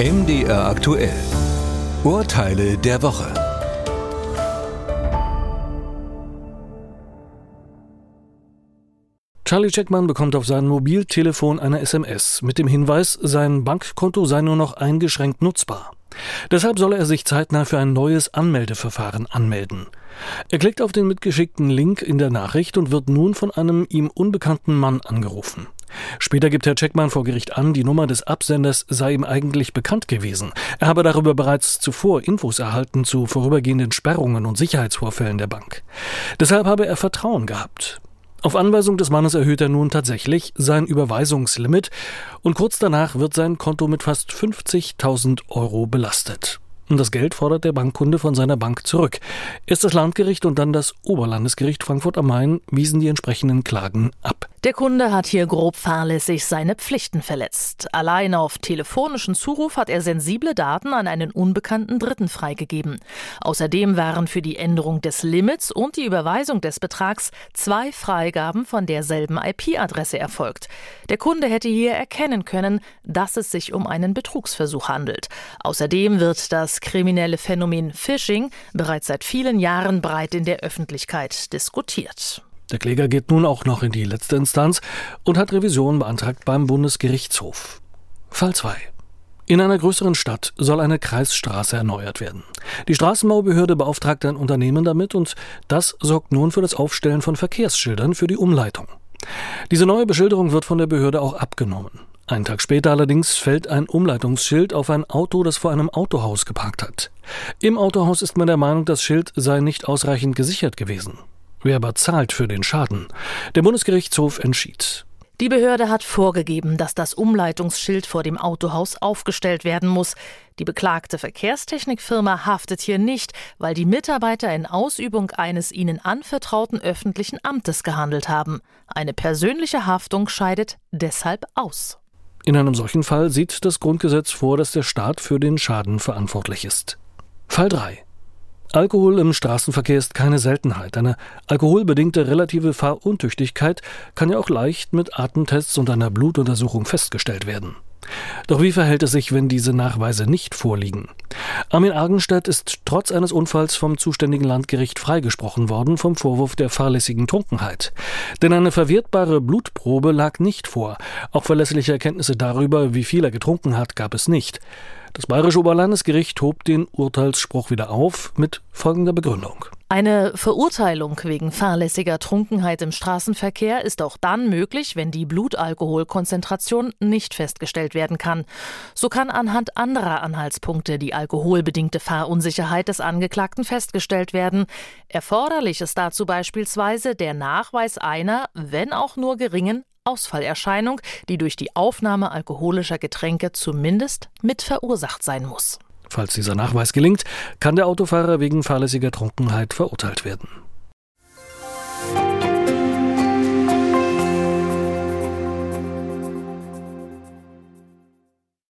MDR aktuell. Urteile der Woche. Charlie Checkman bekommt auf sein Mobiltelefon eine SMS mit dem Hinweis, sein Bankkonto sei nur noch eingeschränkt nutzbar. Deshalb solle er sich zeitnah für ein neues Anmeldeverfahren anmelden. Er klickt auf den mitgeschickten Link in der Nachricht und wird nun von einem ihm unbekannten Mann angerufen. Später gibt Herr Checkmann vor Gericht an, die Nummer des Absenders sei ihm eigentlich bekannt gewesen. Er habe darüber bereits zuvor Infos erhalten zu vorübergehenden Sperrungen und Sicherheitsvorfällen der Bank. Deshalb habe er Vertrauen gehabt. Auf Anweisung des Mannes erhöht er nun tatsächlich sein Überweisungslimit und kurz danach wird sein Konto mit fast 50.000 Euro belastet. Und das Geld fordert der Bankkunde von seiner Bank zurück. Erst das Landgericht und dann das Oberlandesgericht Frankfurt am Main wiesen die entsprechenden Klagen ab. Der Kunde hat hier grob fahrlässig seine Pflichten verletzt. Allein auf telefonischen Zuruf hat er sensible Daten an einen unbekannten Dritten freigegeben. Außerdem waren für die Änderung des Limits und die Überweisung des Betrags zwei Freigaben von derselben IP-Adresse erfolgt. Der Kunde hätte hier erkennen können, dass es sich um einen Betrugsversuch handelt. Außerdem wird das kriminelle Phänomen Phishing bereits seit vielen Jahren breit in der Öffentlichkeit diskutiert. Der Kläger geht nun auch noch in die letzte Instanz und hat Revision beantragt beim Bundesgerichtshof. Fall 2. In einer größeren Stadt soll eine Kreisstraße erneuert werden. Die Straßenbaubehörde beauftragt ein Unternehmen damit und das sorgt nun für das Aufstellen von Verkehrsschildern für die Umleitung. Diese neue Beschilderung wird von der Behörde auch abgenommen. Einen Tag später allerdings fällt ein Umleitungsschild auf ein Auto, das vor einem Autohaus geparkt hat. Im Autohaus ist man der Meinung, das Schild sei nicht ausreichend gesichert gewesen. Wer aber zahlt für den Schaden? Der Bundesgerichtshof entschied. Die Behörde hat vorgegeben, dass das Umleitungsschild vor dem Autohaus aufgestellt werden muss. Die beklagte Verkehrstechnikfirma haftet hier nicht, weil die Mitarbeiter in Ausübung eines ihnen anvertrauten öffentlichen Amtes gehandelt haben. Eine persönliche Haftung scheidet deshalb aus. In einem solchen Fall sieht das Grundgesetz vor, dass der Staat für den Schaden verantwortlich ist. Fall 3. Alkohol im Straßenverkehr ist keine Seltenheit. Eine alkoholbedingte relative Fahruntüchtigkeit kann ja auch leicht mit Atemtests und einer Blutuntersuchung festgestellt werden. Doch wie verhält es sich, wenn diese Nachweise nicht vorliegen? Armin Argenstedt ist trotz eines Unfalls vom zuständigen Landgericht freigesprochen worden vom Vorwurf der fahrlässigen Trunkenheit. Denn eine verwertbare Blutprobe lag nicht vor. Auch verlässliche Erkenntnisse darüber, wie viel er getrunken hat, gab es nicht. Das Bayerische Oberlandesgericht hob den Urteilsspruch wieder auf mit folgender Begründung. Eine Verurteilung wegen fahrlässiger Trunkenheit im Straßenverkehr ist auch dann möglich, wenn die Blutalkoholkonzentration nicht festgestellt werden kann. So kann anhand anderer Anhaltspunkte die alkoholbedingte Fahrunsicherheit des Angeklagten festgestellt werden. Erforderlich ist dazu beispielsweise der Nachweis einer, wenn auch nur geringen, Ausfallerscheinung, die durch die Aufnahme alkoholischer Getränke zumindest mit verursacht sein muss. Falls dieser Nachweis gelingt, kann der Autofahrer wegen fahrlässiger Trunkenheit verurteilt werden.